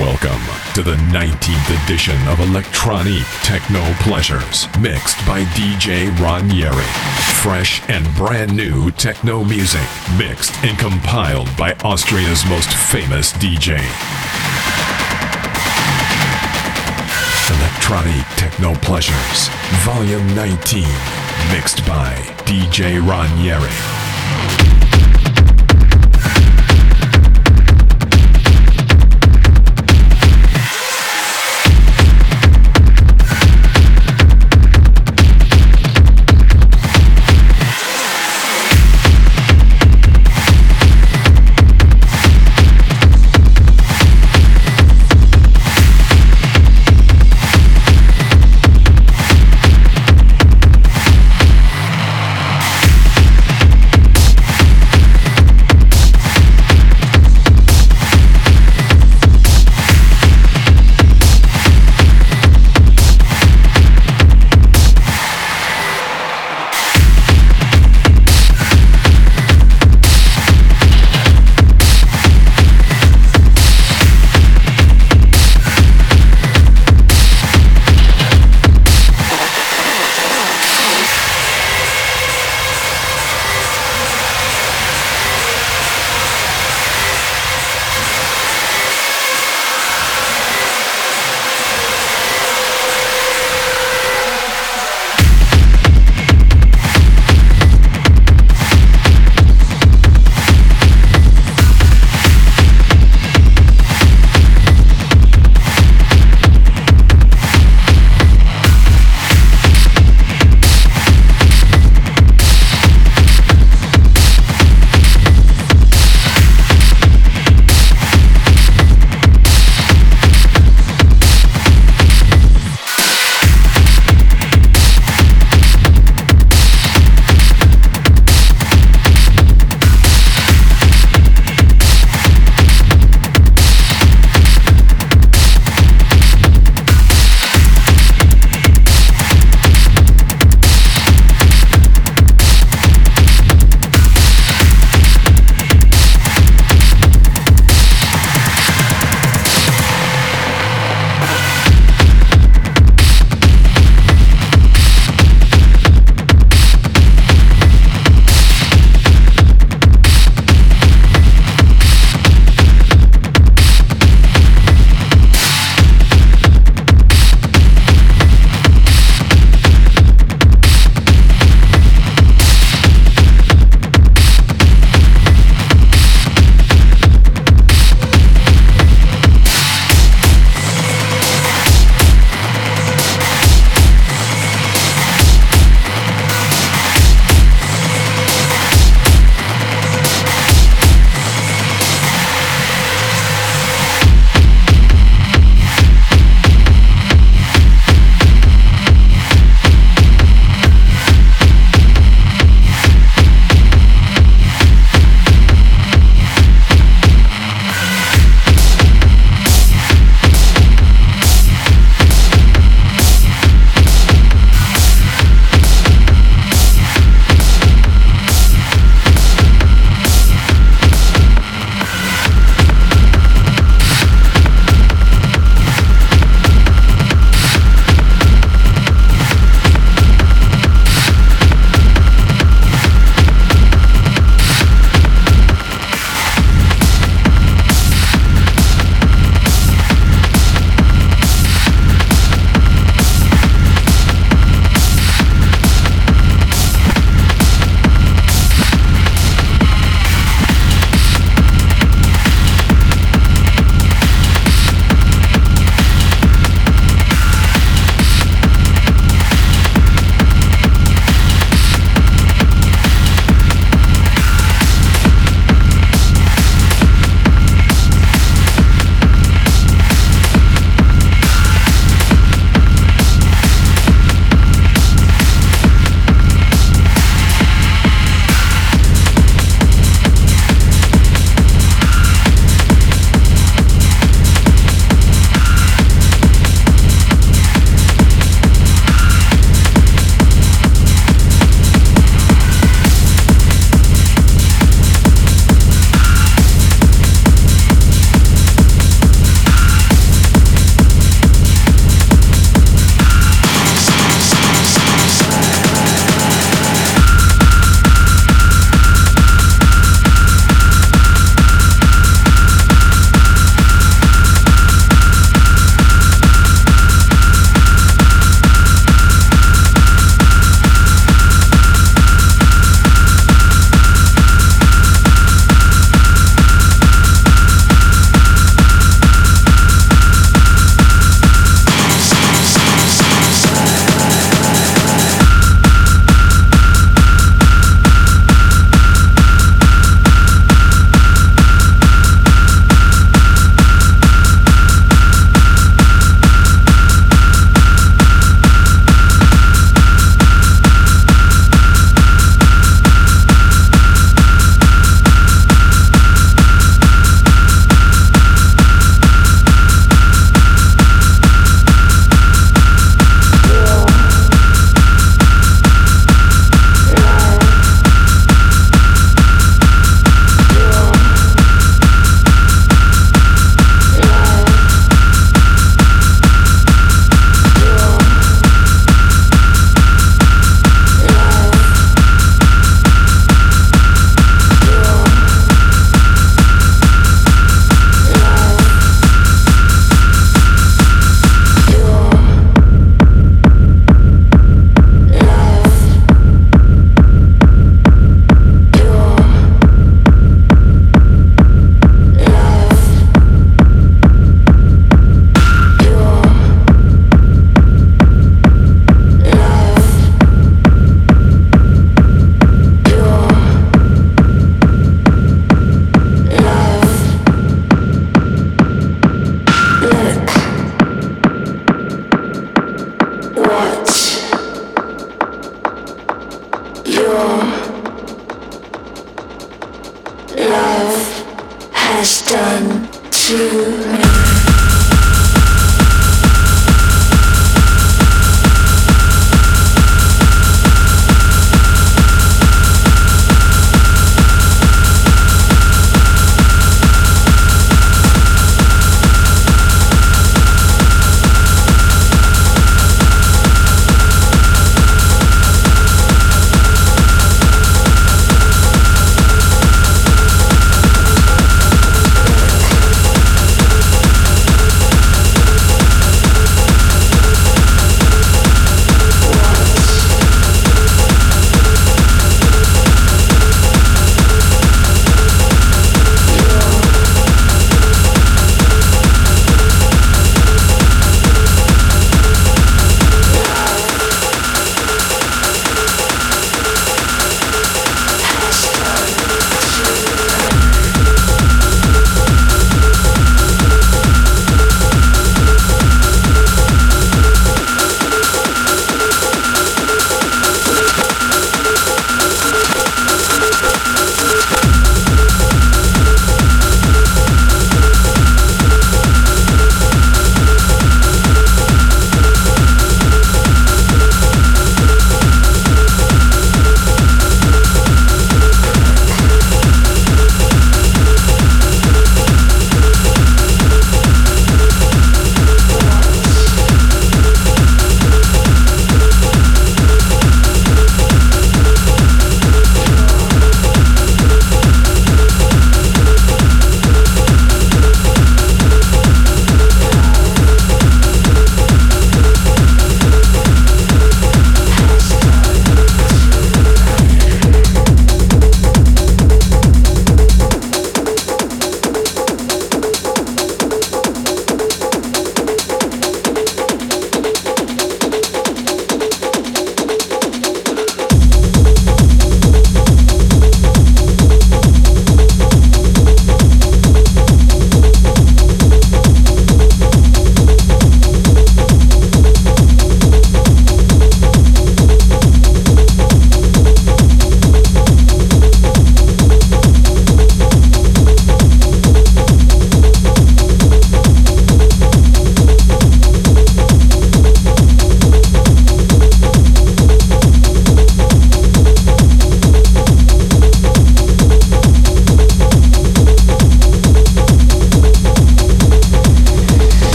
Welcome to the 19th edition of Electronique Techno Pleasures, mixed by DJ Ranieri. Fresh and brand new techno music, mixed and compiled by Austria's most famous DJ. Electronique Techno Pleasures, Volume 19, mixed by DJ Ranieri. Ashton to me.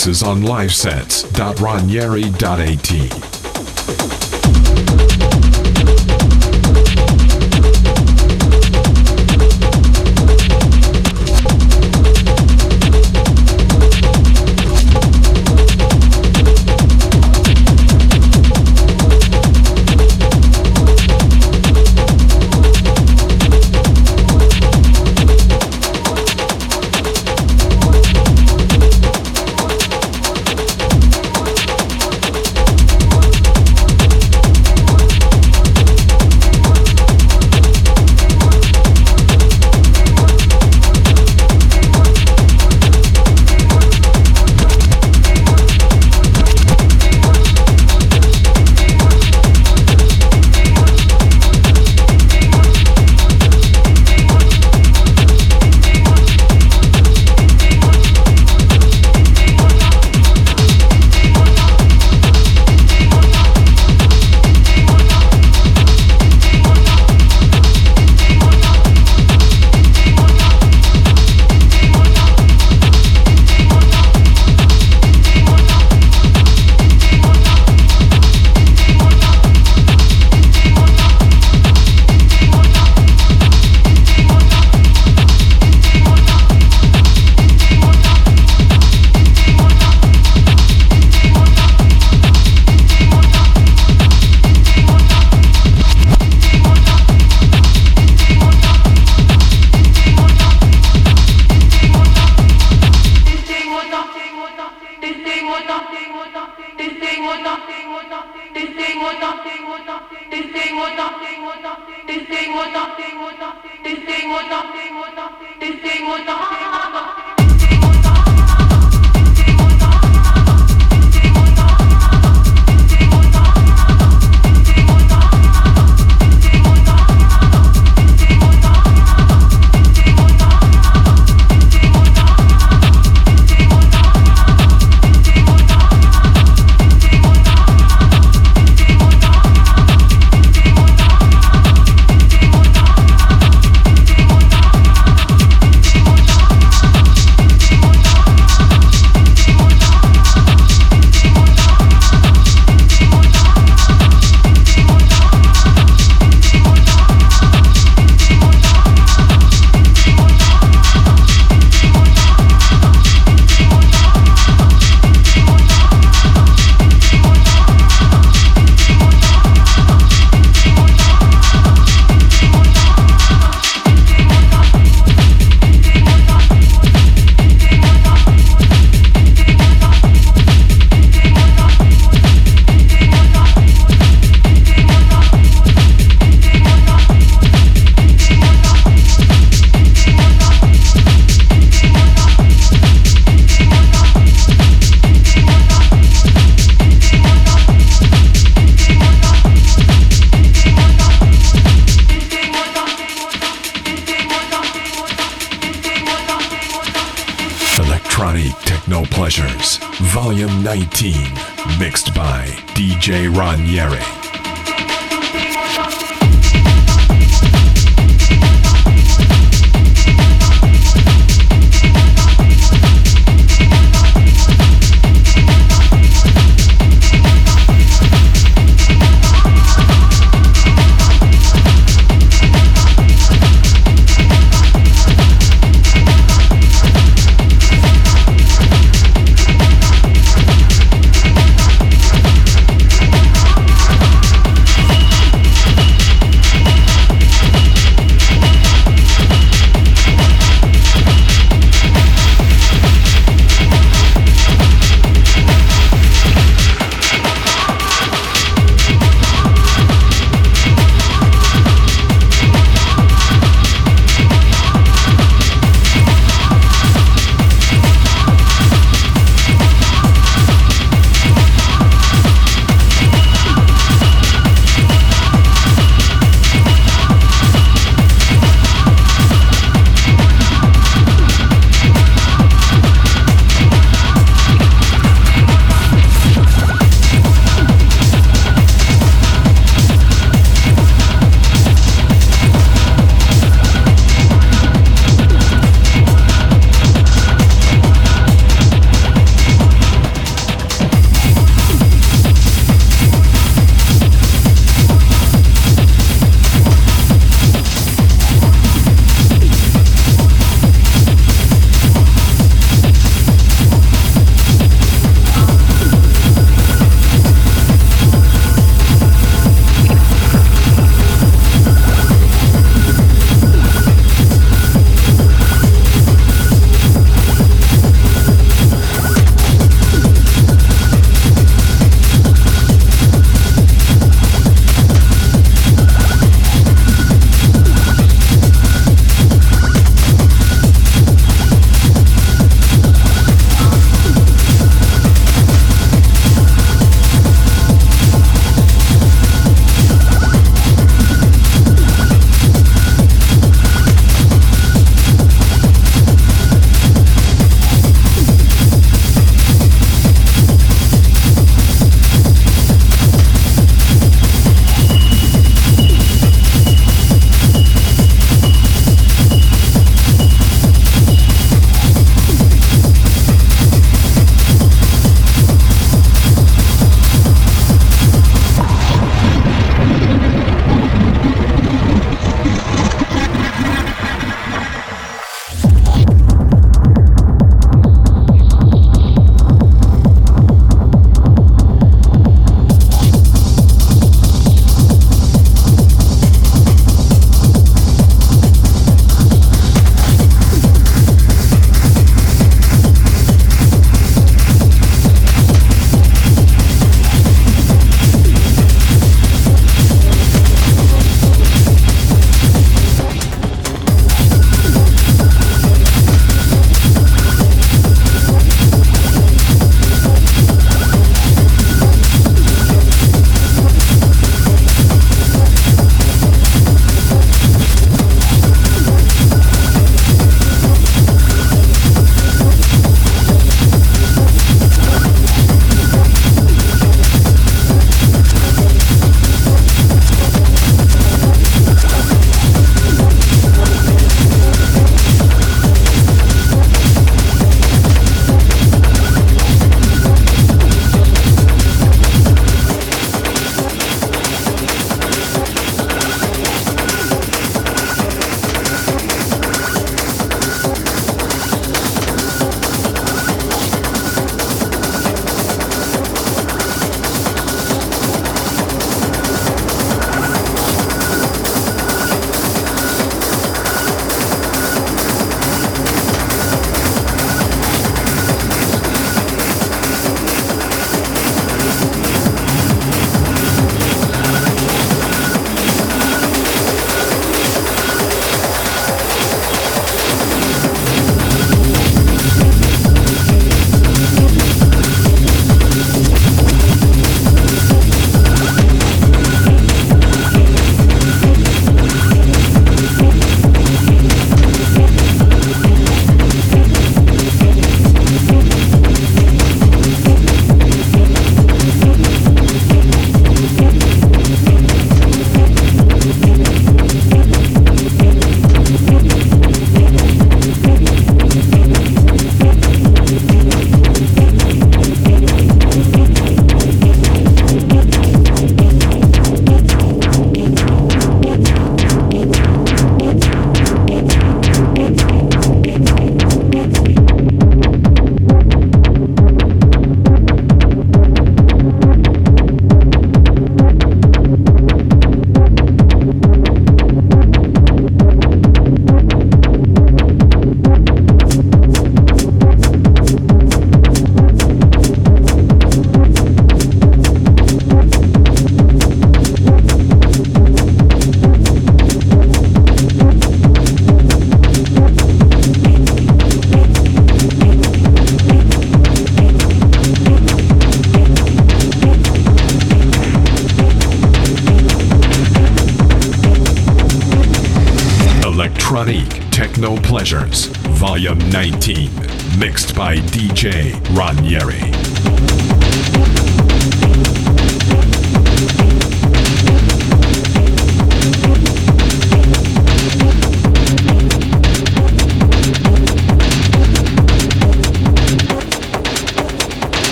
Mixes on livesets.ranieri.at. ہوتا 19, mixed by DJ Ranieri.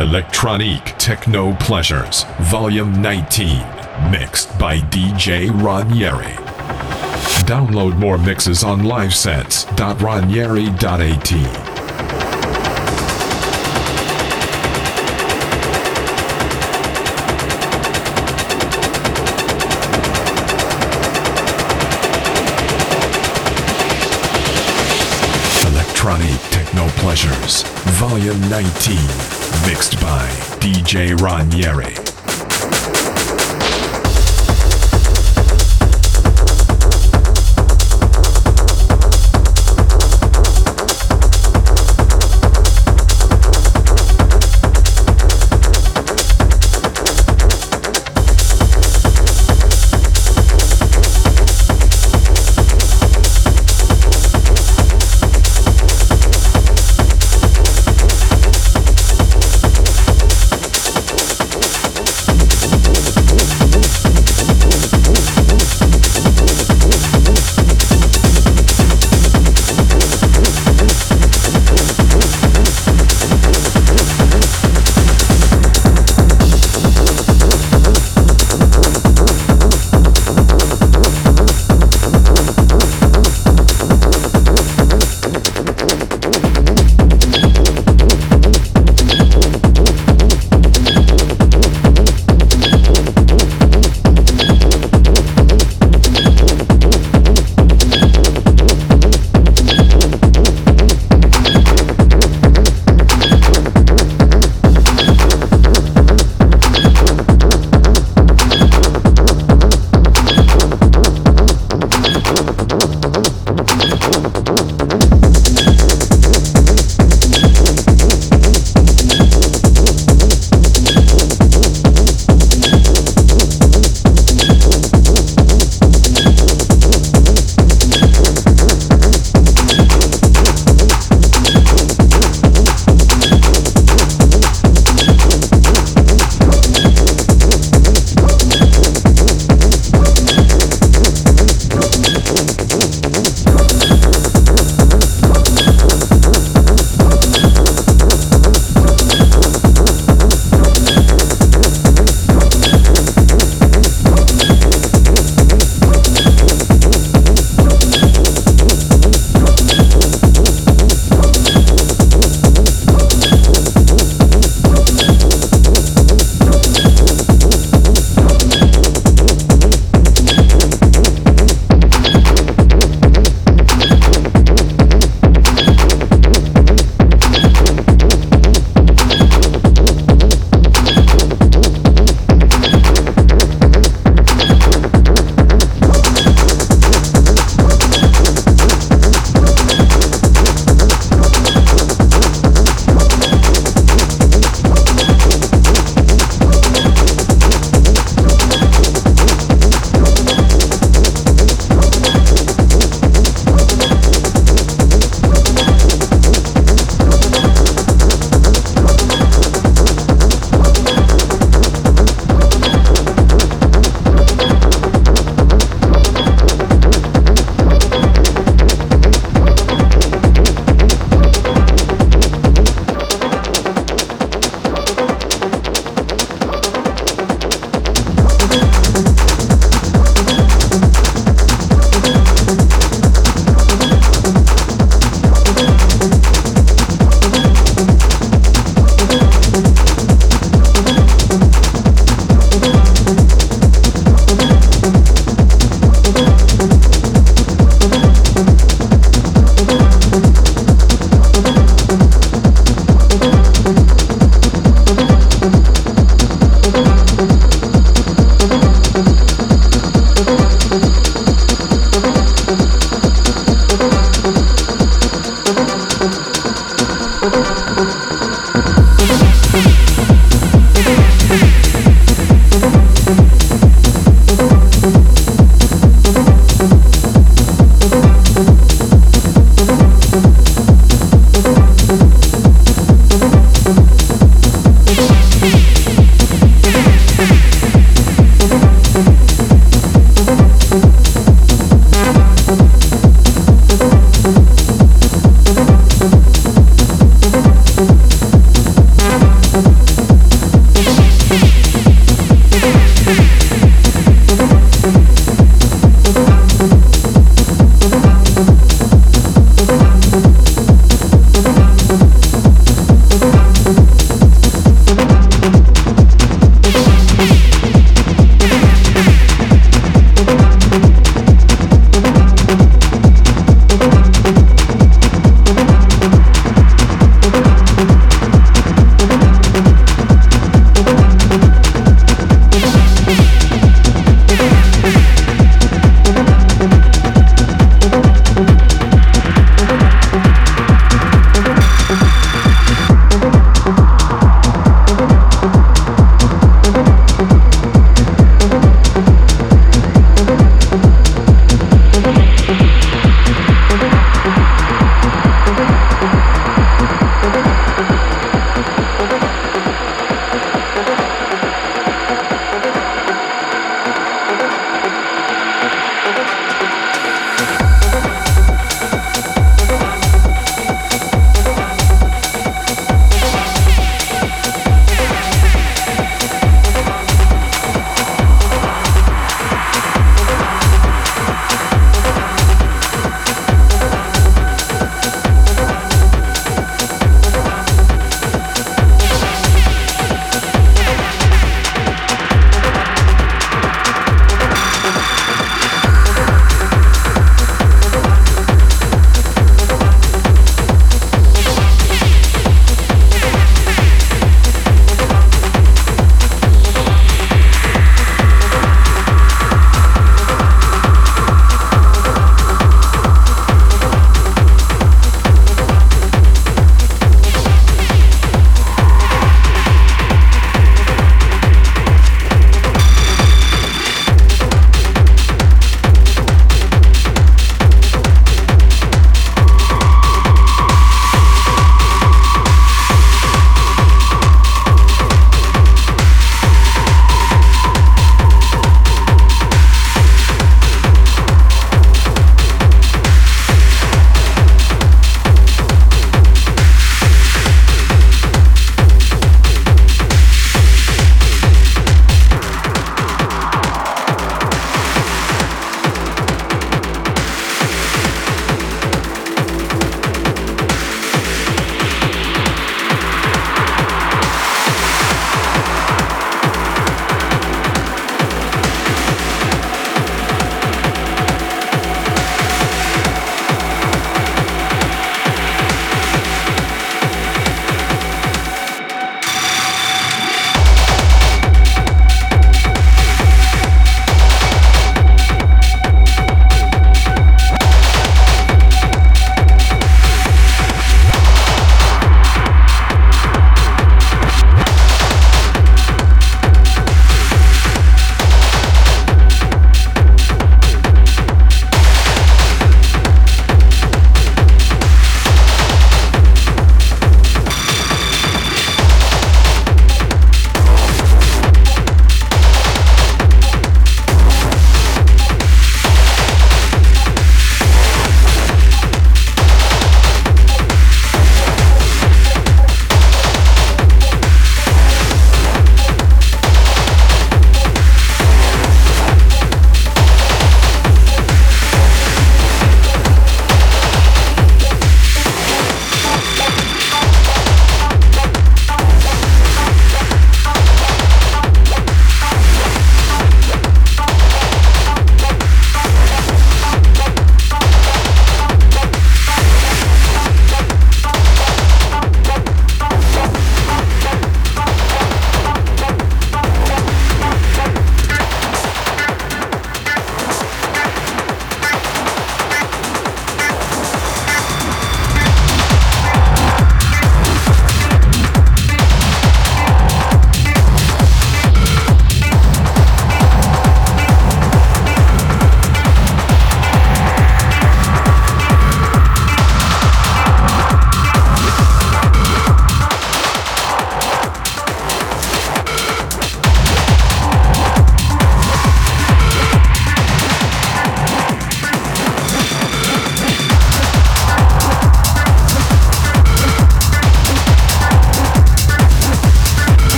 To Electronique Techno Pleasures, Volume 19, mixed by DJ Ranieri. Download more mixes on livesets.ranieri.at. Electronique Techno Pleasures, Volume 19, mixed by DJ Ranieri.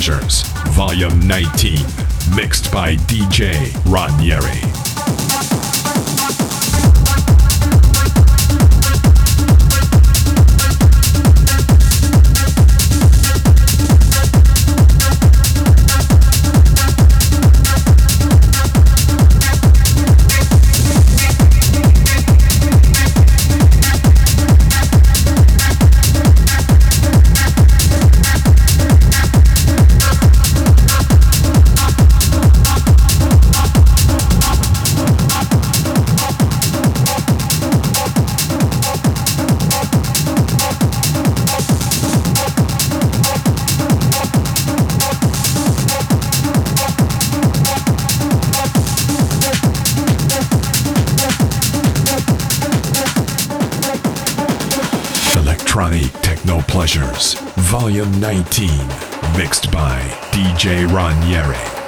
Pleasures, Volume 19, mixed by DJ Ranieri. Volume 19, mixed by DJ Ranieri.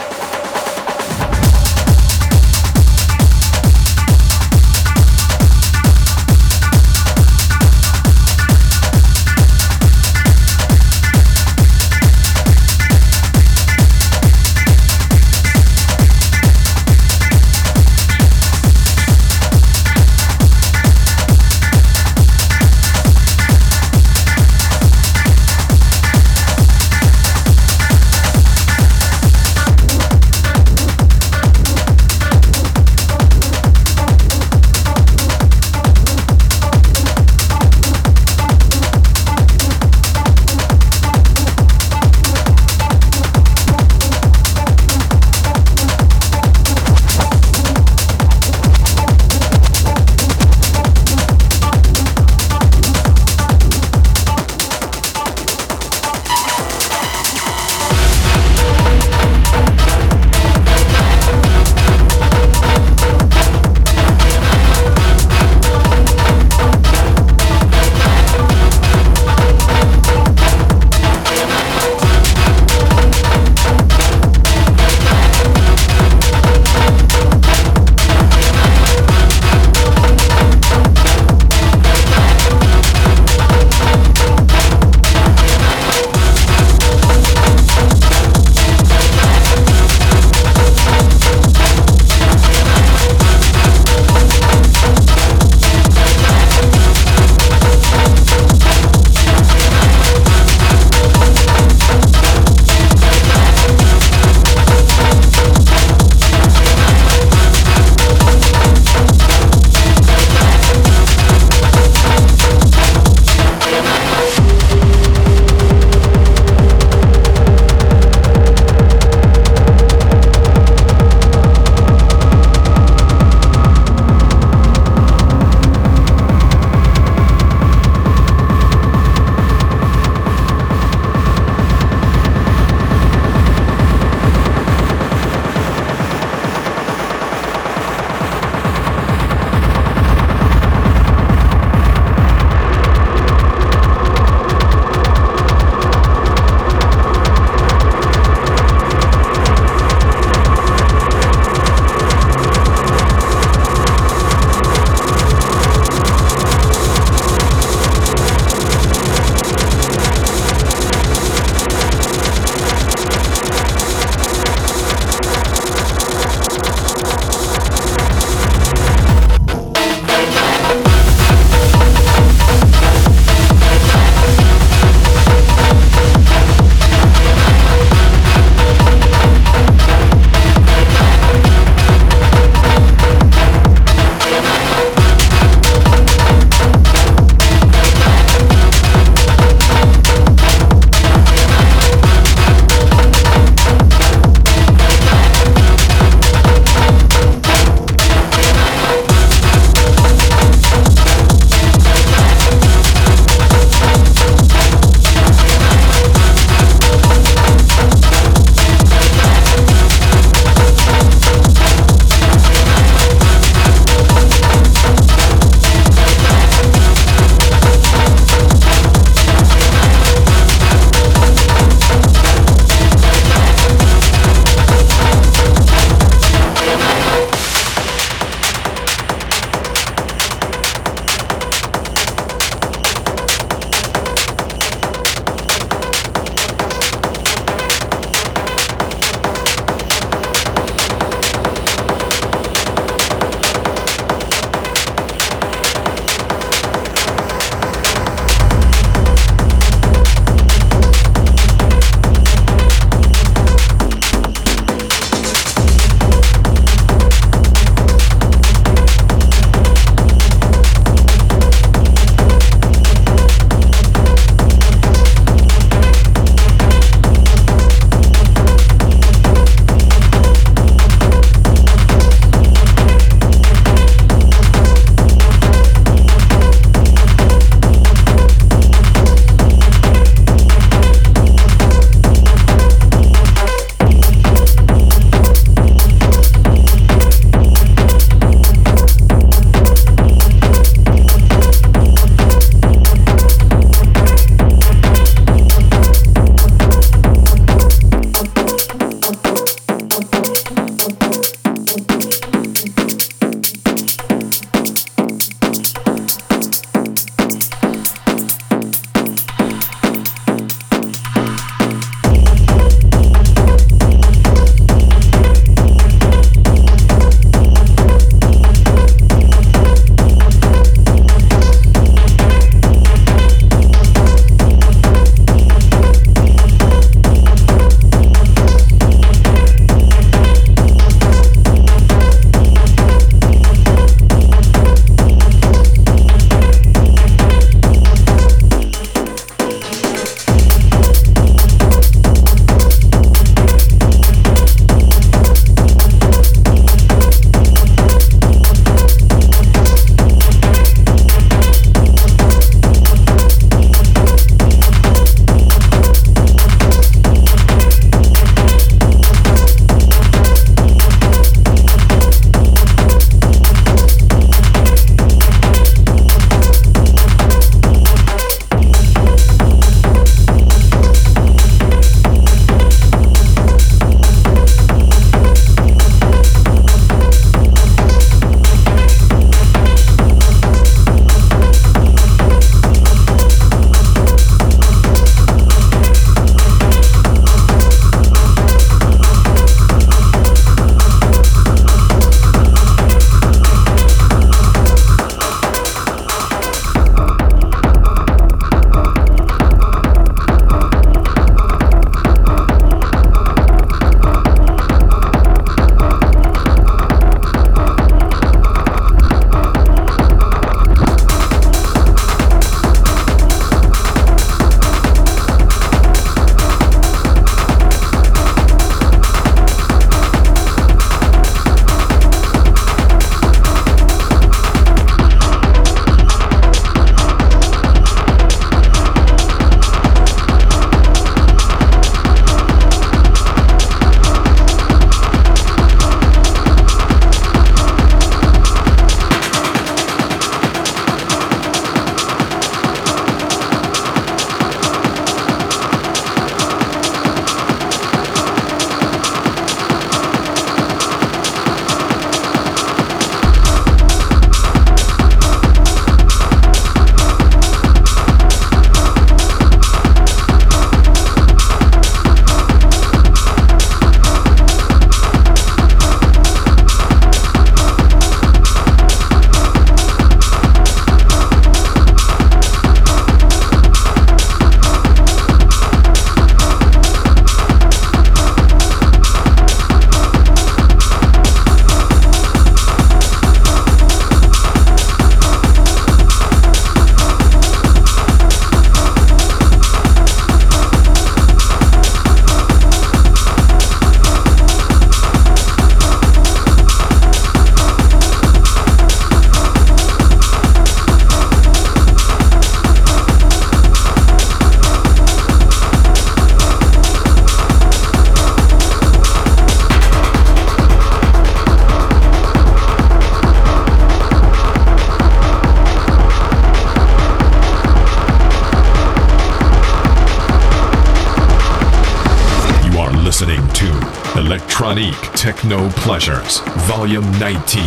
Techno Pleasures, Volume 19,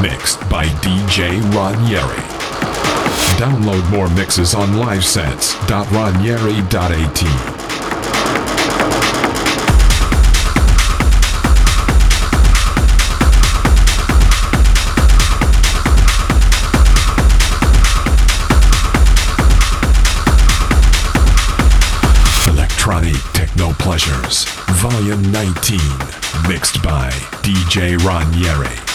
mixed by DJ Ranieri. Download more mixes on livesets.ranieri.at. Electronique Techno Pleasures, Volume 19, mixed by DJ Ranieri.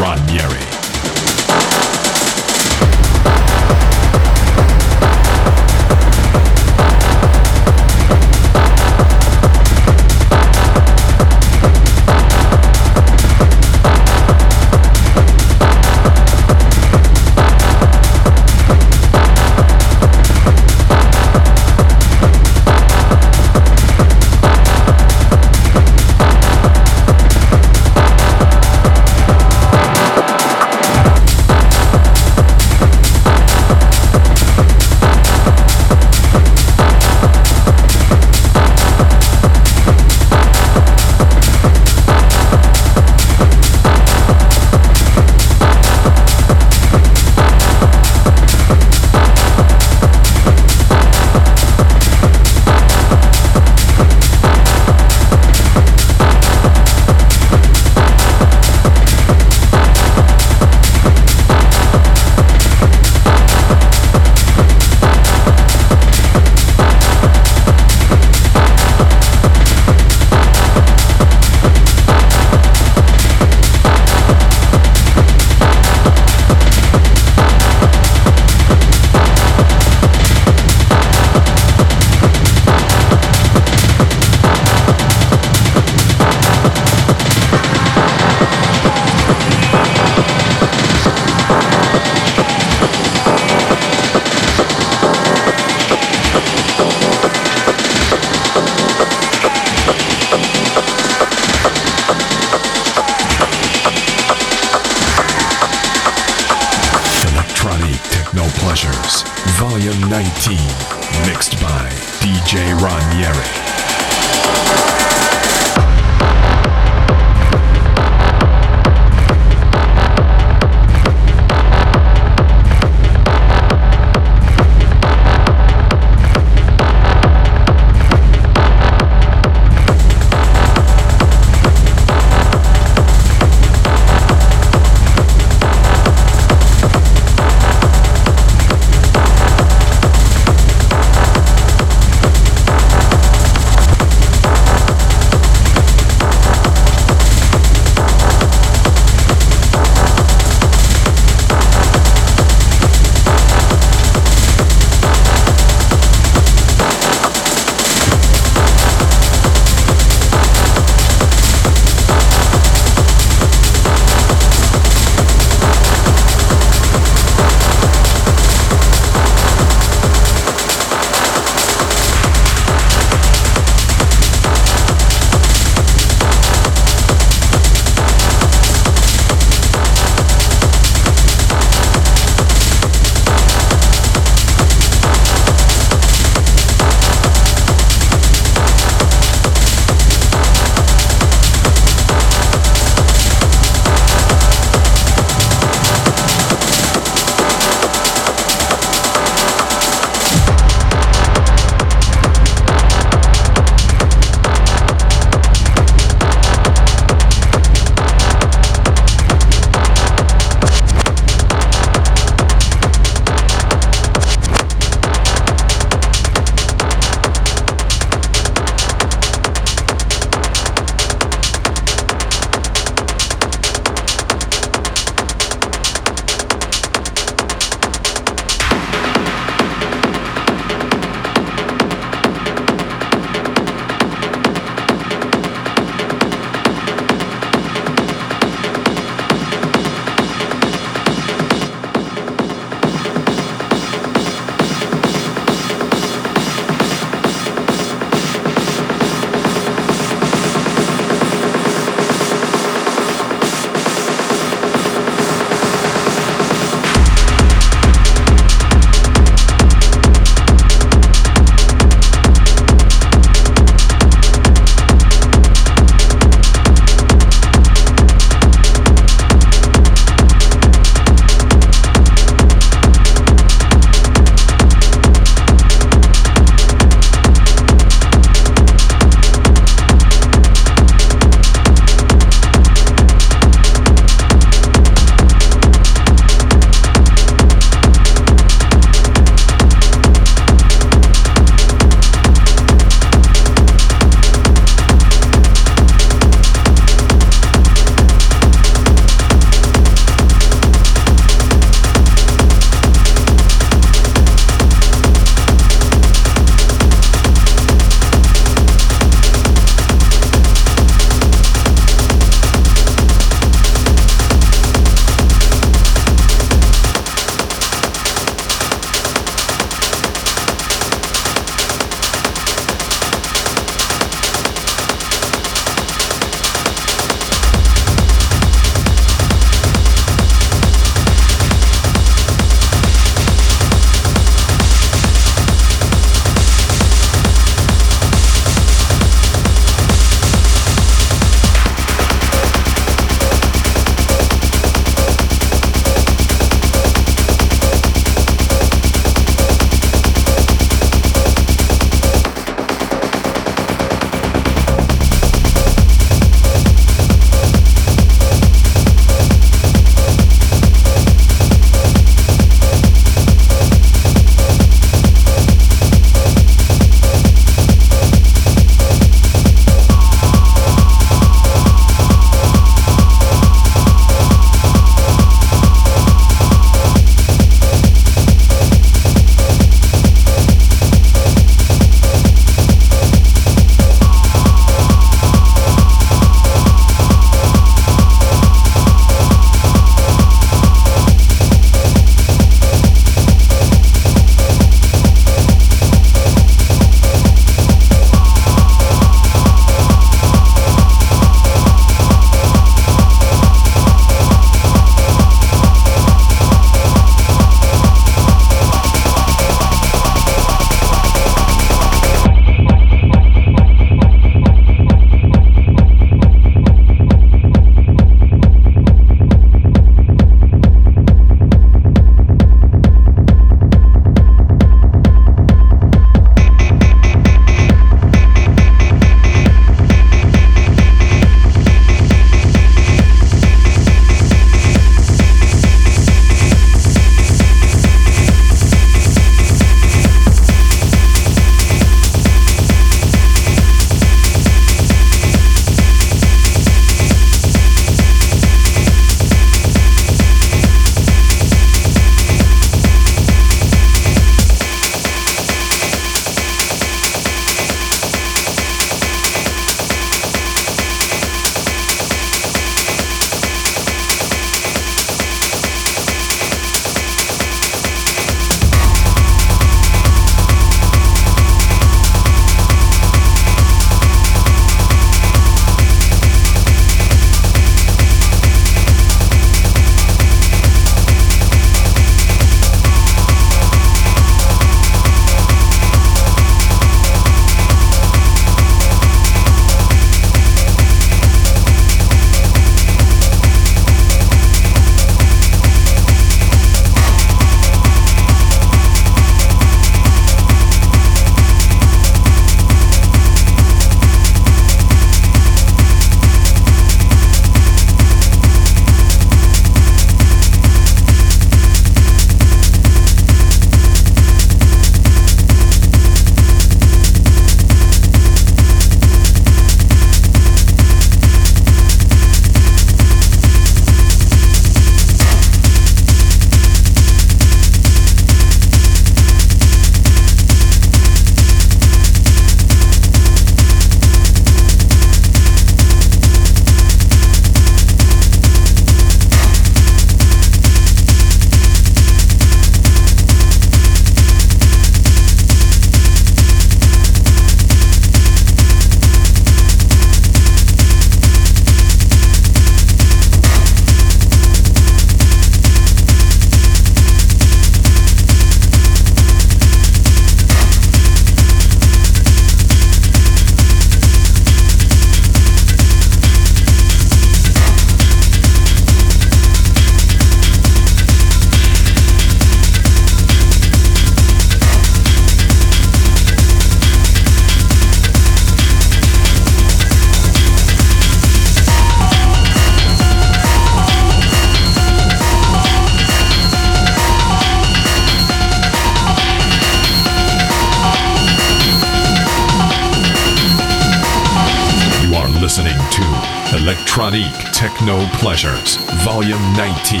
Electronique Techno Pleasures, Volume 19,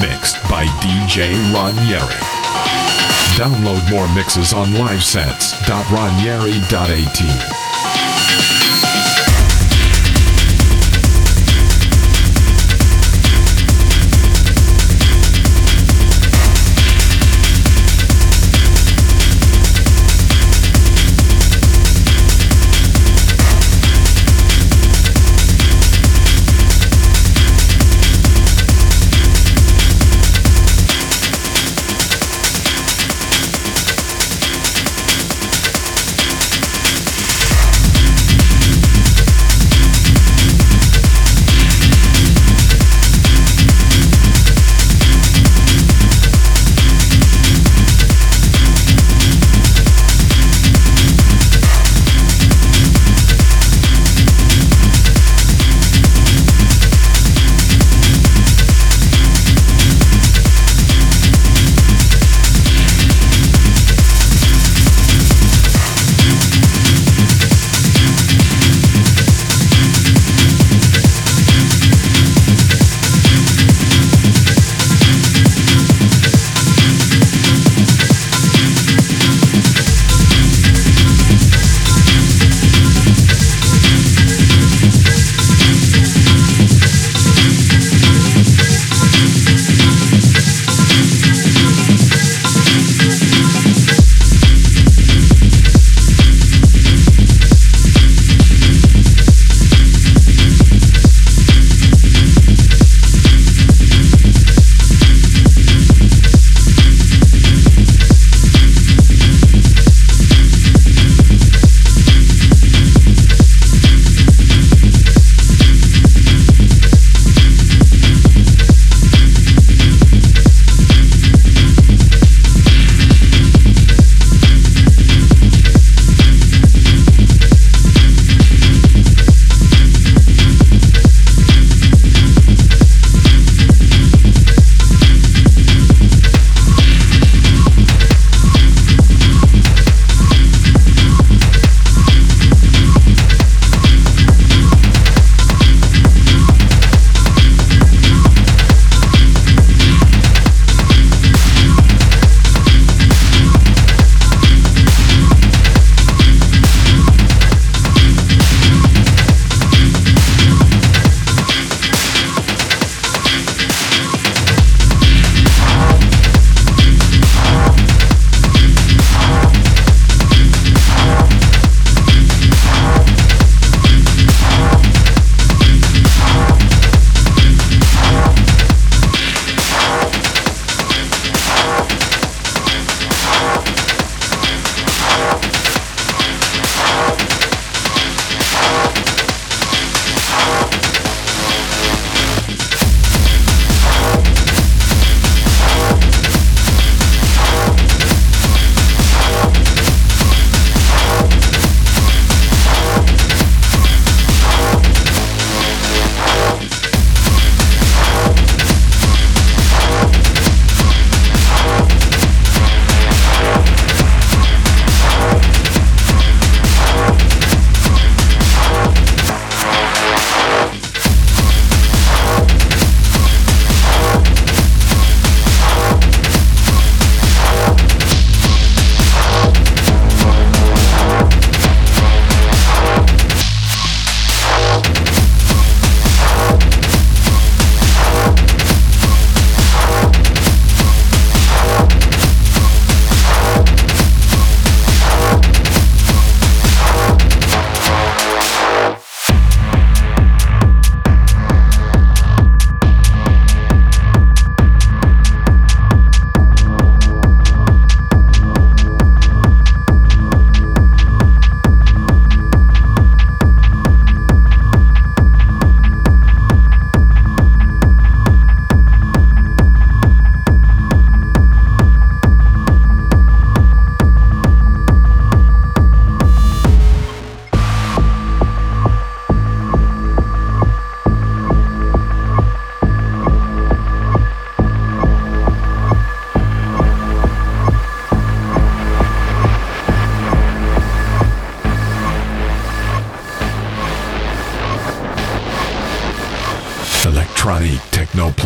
mixed by DJ Ranieri. Download more mixes on livesets.ranieri.at.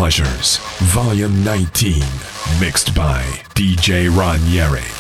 Pleasures, Volume 19, mixed by DJ Ranieri.